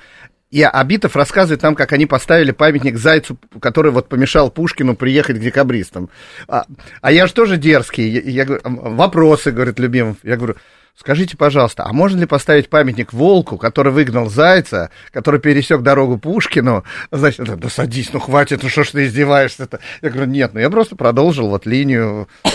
Speaker 4: И Абитов рассказывает нам, как они поставили памятник Зайцу, который вот помешал Пушкину приехать к декабристам. А, а я же тоже дерзкий. Я, я говорю, вопросы, говорит Любимов. Я говорю, Скажите, пожалуйста, а можно ли поставить памятник волку, который выгнал зайца, который пересек дорогу Пушкину? Значит, да садись, ну хватит, ну что ж ты издеваешься-то? Я говорю, нет, ну я просто продолжил вот линию э,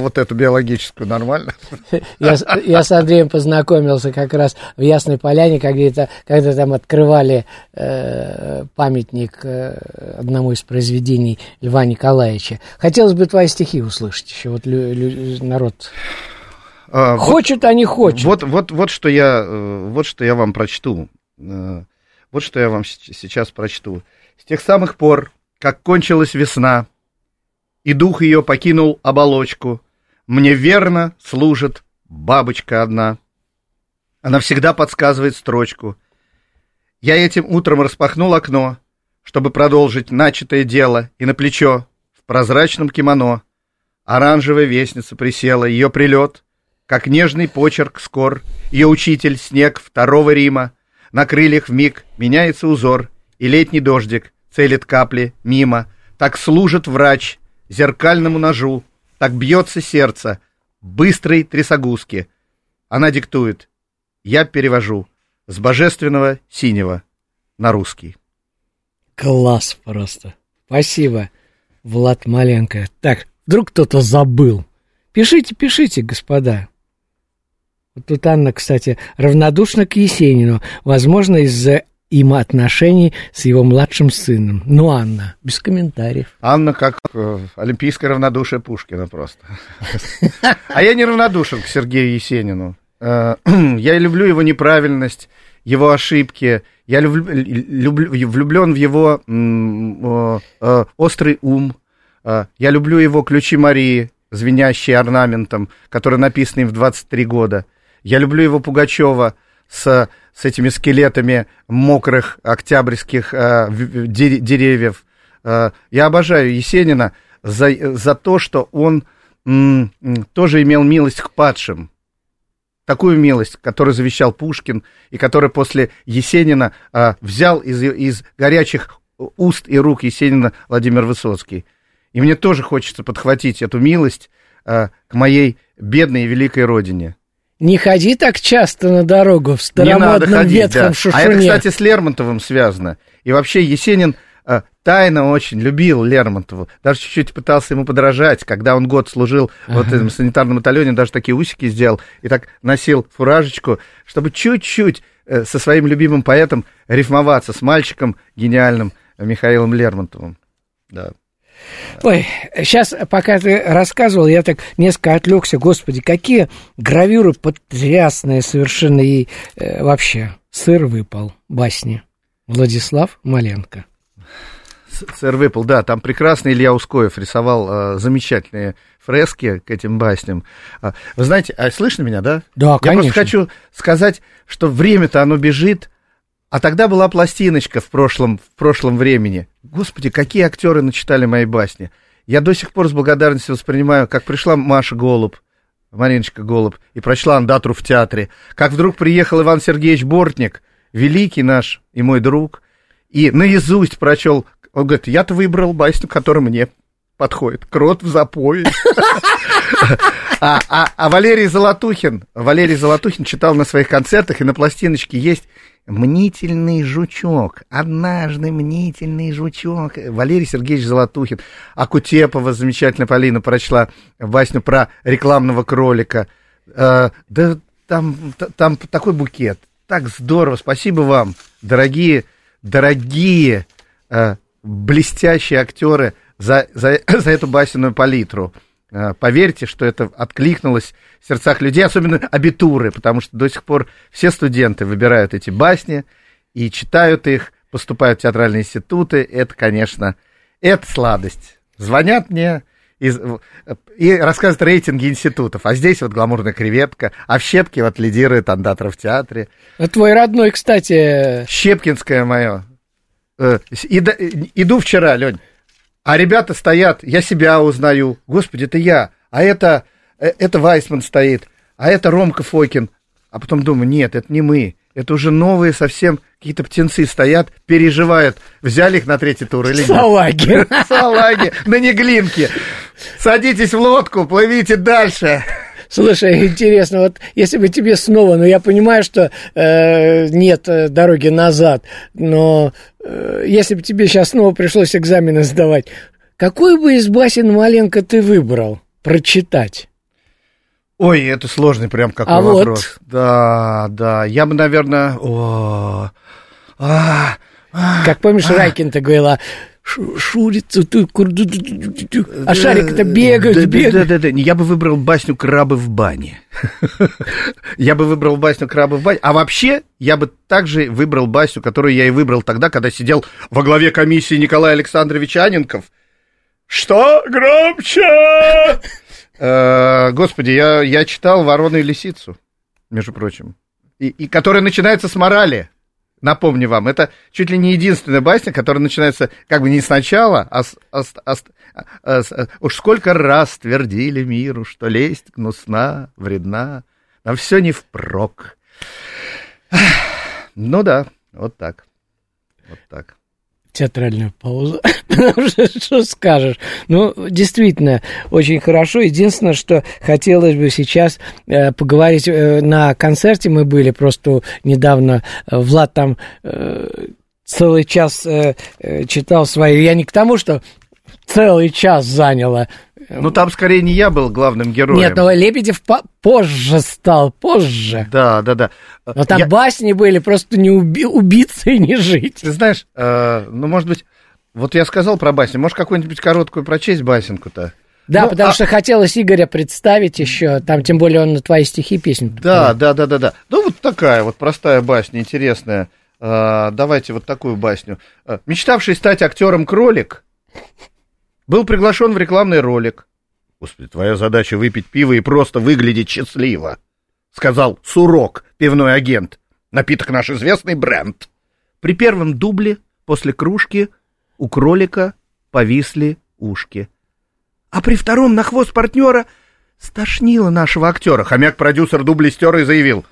Speaker 4: вот эту биологическую, нормально.
Speaker 3: Я, я с Андреем познакомился как раз в Ясной Поляне, когда, когда там открывали э, памятник э, одному из произведений Льва Николаевича. Хотелось бы твои стихи услышать еще, вот лю, лю, народ а, хочет, а не хочет.
Speaker 4: Вот, вот, вот, что я, э, вот что я вам прочту. Э, вот что я вам сейчас прочту. С тех самых пор, как кончилась весна, и дух ее покинул оболочку, мне верно служит бабочка одна. Она всегда подсказывает строчку. Я этим утром распахнул окно, чтобы продолжить начатое дело, и на плечо, в прозрачном кимоно, оранжевая вестница присела, ее прилет — как нежный почерк скор, ее учитель снег второго Рима, на крыльях миг меняется узор, и летний дождик целит капли мимо, так служит врач зеркальному ножу, так бьется сердце быстрой трясогузки. Она диктует, я перевожу с божественного синего на русский.
Speaker 3: Класс просто. Спасибо, Влад Маленко. Так, вдруг кто-то забыл. Пишите, пишите, господа. Тут Анна, кстати, равнодушна к Есенину, возможно, из-за им отношений с его младшим сыном. Ну, Анна, без комментариев.
Speaker 4: Анна как э, олимпийское равнодушие Пушкина просто. А я не равнодушен к Сергею Есенину. Э, я люблю его неправильность, его ошибки. Я влюблен в его э, острый ум. Я люблю его ключи Марии, звенящие орнаментом, которые написаны в 23 года. Я люблю его Пугачева с, с этими скелетами мокрых октябрьских э, деревьев. Э, я обожаю Есенина за, за то, что он м, тоже имел милость к падшим. Такую милость, которую завещал Пушкин, и который после Есенина э, взял из, из горячих уст и рук Есенина Владимир Высоцкий. И мне тоже хочется подхватить эту милость э, к моей бедной и великой родине.
Speaker 3: Не ходи так часто на дорогу в старомодном ходить, ветхом да. шушуне.
Speaker 4: А это, кстати, с Лермонтовым связано. И вообще Есенин э, тайно очень любил Лермонтову. Даже чуть-чуть пытался ему подражать. Когда он год служил ага. вот этом санитарном батальоне, даже такие усики сделал и так носил фуражечку, чтобы чуть-чуть э, со своим любимым поэтом рифмоваться с мальчиком гениальным Михаилом Лермонтовым. Да.
Speaker 3: Ой, сейчас, пока ты рассказывал, я так несколько отвлекся. Господи, какие гравюры потрясные совершенно и э, вообще. Сыр выпал, басни. Владислав Маленко.
Speaker 4: Сэр Выпал, да, там прекрасный Илья Ускоев рисовал э, замечательные фрески к этим басням. А, вы знаете, а слышно меня, да?
Speaker 3: Да,
Speaker 4: Я
Speaker 3: конечно.
Speaker 4: просто хочу сказать, что время-то оно бежит, а тогда была пластиночка в прошлом, в прошлом времени. Господи, какие актеры начитали мои басни. Я до сих пор с благодарностью воспринимаю, как пришла Маша Голуб, Мариночка Голуб, и прочла андатру в театре. Как вдруг приехал Иван Сергеевич Бортник, великий наш и мой друг, и наизусть прочел. Он говорит, я-то выбрал басню, которая мне подходит. Крот в запое. А, а, а Валерий Золотухин, Валерий Золотухин читал на своих концертах, и на пластиночке есть мнительный жучок. Однажды мнительный жучок. Валерий Сергеевич Золотухин. А Кутепова, замечательная Полина, прочла басню про рекламного кролика. Э, да там, там такой букет. Так здорово. Спасибо вам, дорогие, дорогие, э, блестящие актеры, за, за, за эту басенную палитру. Э, Поверьте, что это откликнулось в сердцах людей, особенно абитуры, потому что до сих пор все студенты выбирают эти басни и читают их, поступают в театральные институты. Это, конечно, это сладость. Звонят мне из- и рассказывают рейтинги институтов. А здесь вот гламурная креветка, а в Щепке вот лидирует андатор в театре.
Speaker 3: А Твой родной, кстати,
Speaker 4: Щепкинское мое. Э, Иду вчера, Лень, а ребята стоят, я себя узнаю. Господи, это я. А это, э, это Вайсман стоит, а это Ромка Фокин. А потом думаю, нет, это не мы. Это уже новые совсем какие-то птенцы стоят, переживают, взяли их на третий тур или нет.
Speaker 3: салаги.
Speaker 4: Салаги на Неглинке. Садитесь в лодку, плывите дальше.
Speaker 3: Слушай, интересно, вот если бы тебе снова, ну я понимаю, что э, нет э, дороги назад, но э, если бы тебе сейчас снова пришлось экзамены сдавать, какой бы из басен Маленко ты выбрал прочитать?
Speaker 4: Ой, это сложный прям какой
Speaker 3: А вот.
Speaker 4: вопрос. Да, да, я бы, наверное... О, а, а,
Speaker 3: Как помнишь, Райкин-то говорила, «Шу- шурится, ту- курду- ду- ду- ду- ду». а шарик-то бегают,
Speaker 4: да, да,
Speaker 3: бегают.
Speaker 4: Да, да, да, я бы выбрал басню «Крабы в бане». Я бы выбрал басню «Крабы в бане». А вообще, я бы также выбрал басню, которую я и выбрал тогда, когда сидел во главе комиссии Николай Александрович Аненков. Что громче? Э, Господи, я, я читал «Ворону и лисицу», между прочим. И, и которая начинается с морали. Напомню вам, это чуть ли не единственная басня, которая начинается как бы не сначала, а, с- а с- а с- а с- а- уж сколько раз твердили миру, что лесть гнусна, вредна, нам все не впрок. Ну да, вот так. Вот так.
Speaker 3: Театральную паузу. Потому что что скажешь? Ну, действительно, очень хорошо. Единственное, что хотелось бы сейчас э, поговорить э, на концерте. Мы были просто недавно. э, Влад там э, целый час э, э, читал свои. Я не к тому, что целый час заняло.
Speaker 4: Ну там скорее не я был главным героем.
Speaker 3: Нет, но Лебедев по- позже стал, позже.
Speaker 4: Да, да, да.
Speaker 3: Но там
Speaker 4: Я-
Speaker 3: басни были, просто не уби- убиться и не жить.
Speaker 4: Ты знаешь, э, ну, может быть, вот я сказал про басню, может, какую-нибудь короткую прочесть басенку-то?
Speaker 3: Да,
Speaker 4: Ну,
Speaker 3: потому
Speaker 4: а-
Speaker 3: что хотелось Игоря представить еще, там тем более он на твои стихи песню.
Speaker 4: Да, да, да, да, да. Ну, вот такая вот простая басня, интересная. Э, давайте вот такую басню. Э, Мечтавший стать актером кролик был приглашен в рекламный ролик. Господи, твоя задача выпить пиво и просто выглядеть счастливо, сказал Сурок, пивной агент. Напиток наш известный бренд. При первом дубле после кружки у кролика повисли ушки. А при втором на хвост партнера стошнило нашего актера. Хомяк-продюсер дубли стер и заявил.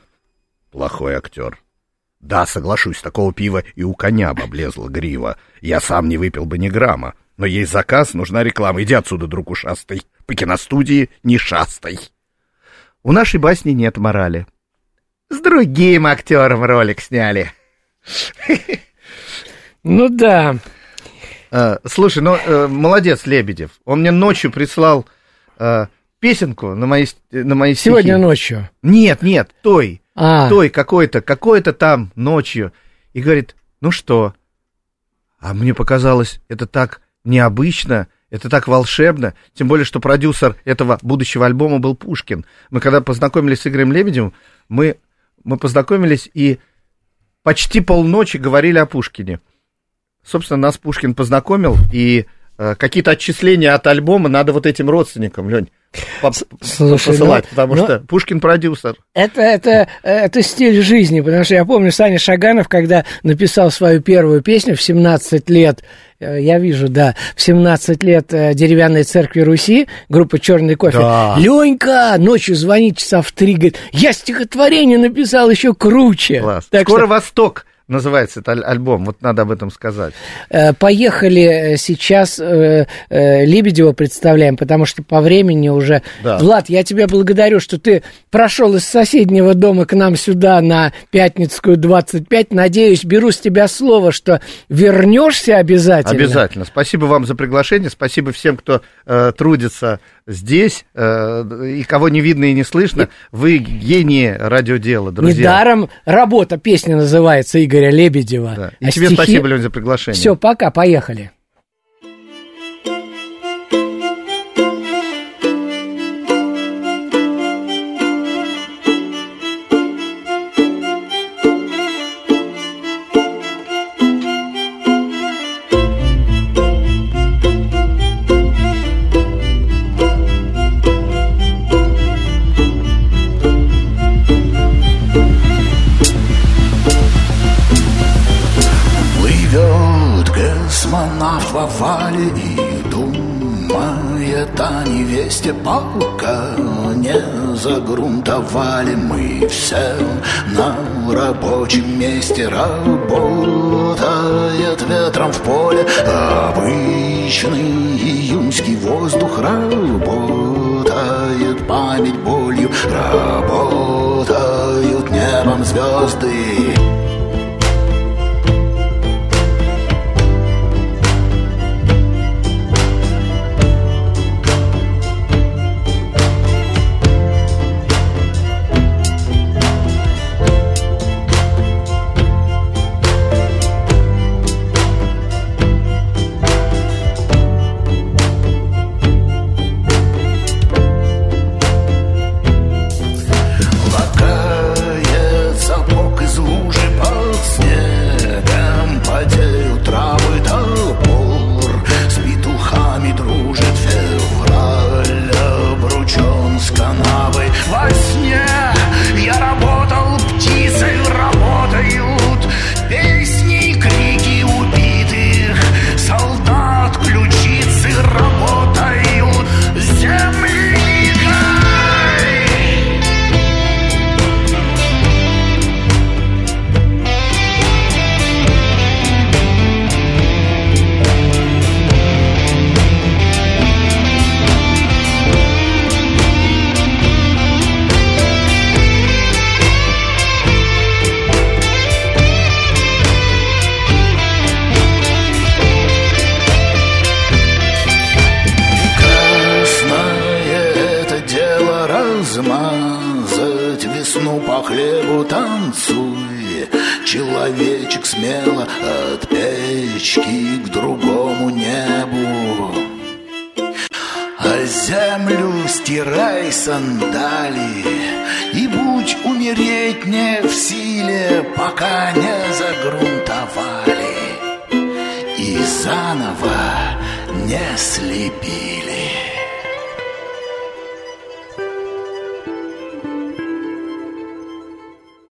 Speaker 4: Плохой актер. Да, соглашусь, такого пива и у коня бы облезла грива. Я сам не выпил бы ни грамма. Но есть заказ, нужна реклама. Иди отсюда, друг ушастый. По киностудии не шастай. У нашей басни нет морали. С другим актером ролик сняли.
Speaker 3: Ну да.
Speaker 4: Э, слушай, ну, э, молодец, Лебедев. Он мне ночью прислал э, песенку на мои, на мои стихи.
Speaker 3: Сегодня ночью.
Speaker 4: Нет, нет, той.
Speaker 3: А,
Speaker 4: Той какой-то, какой-то там ночью. И говорит, ну что? А мне показалось, это так необычно, это так волшебно. Тем более, что продюсер этого будущего альбома был Пушкин. Мы когда познакомились с Игорем Лебедевым, мы, мы познакомились и почти полночи говорили о Пушкине. собственно, нас Пушкин познакомил, и э, какие-то отчисления от альбома надо вот этим родственникам, Лень,
Speaker 3: Слушай,
Speaker 4: посылать,
Speaker 3: ну,
Speaker 4: потому
Speaker 3: ну,
Speaker 4: что Пушкин продюсер.
Speaker 3: Это, это, это стиль жизни, потому что я помню, Саня Шаганов, когда написал свою первую песню в 17 лет, я вижу, да, в 17 лет э, деревянной церкви Руси, группа «Черный кофе».
Speaker 4: Да.
Speaker 3: Ленька ночью звонит часа в три, говорит, я стихотворение написал еще круче.
Speaker 4: Класс.
Speaker 3: Так
Speaker 4: Скоро
Speaker 3: что,
Speaker 4: Восток называется это аль- альбом, вот надо об этом сказать.
Speaker 3: э, поехали э, сейчас э, Лебедева представляем, потому что по времени уже...
Speaker 4: Да.
Speaker 3: Влад, я тебя благодарю, что ты прошел из соседнего дома к нам сюда на Пятницкую 25. Надеюсь, беру с тебя слово, что вернешься обязательно.
Speaker 4: Обязательно. Спасибо вам за приглашение, спасибо всем, кто э, трудится здесь, э, и кого не видно и не слышно. Вы гении радиодела, друзья.
Speaker 3: Недаром работа, песня называется Игоря Лебедева.
Speaker 4: Да. И
Speaker 3: А
Speaker 4: тебе
Speaker 3: стихи-
Speaker 4: спасибо, Лень, за приглашение.
Speaker 3: Все, пока, поехали.
Speaker 10: Космонавт в овале и думает о невесте, пока не загрунтовали мы все на рабочем месте. Работает ветром в поле обычный июньский воздух. Работает память болью работают небом звезды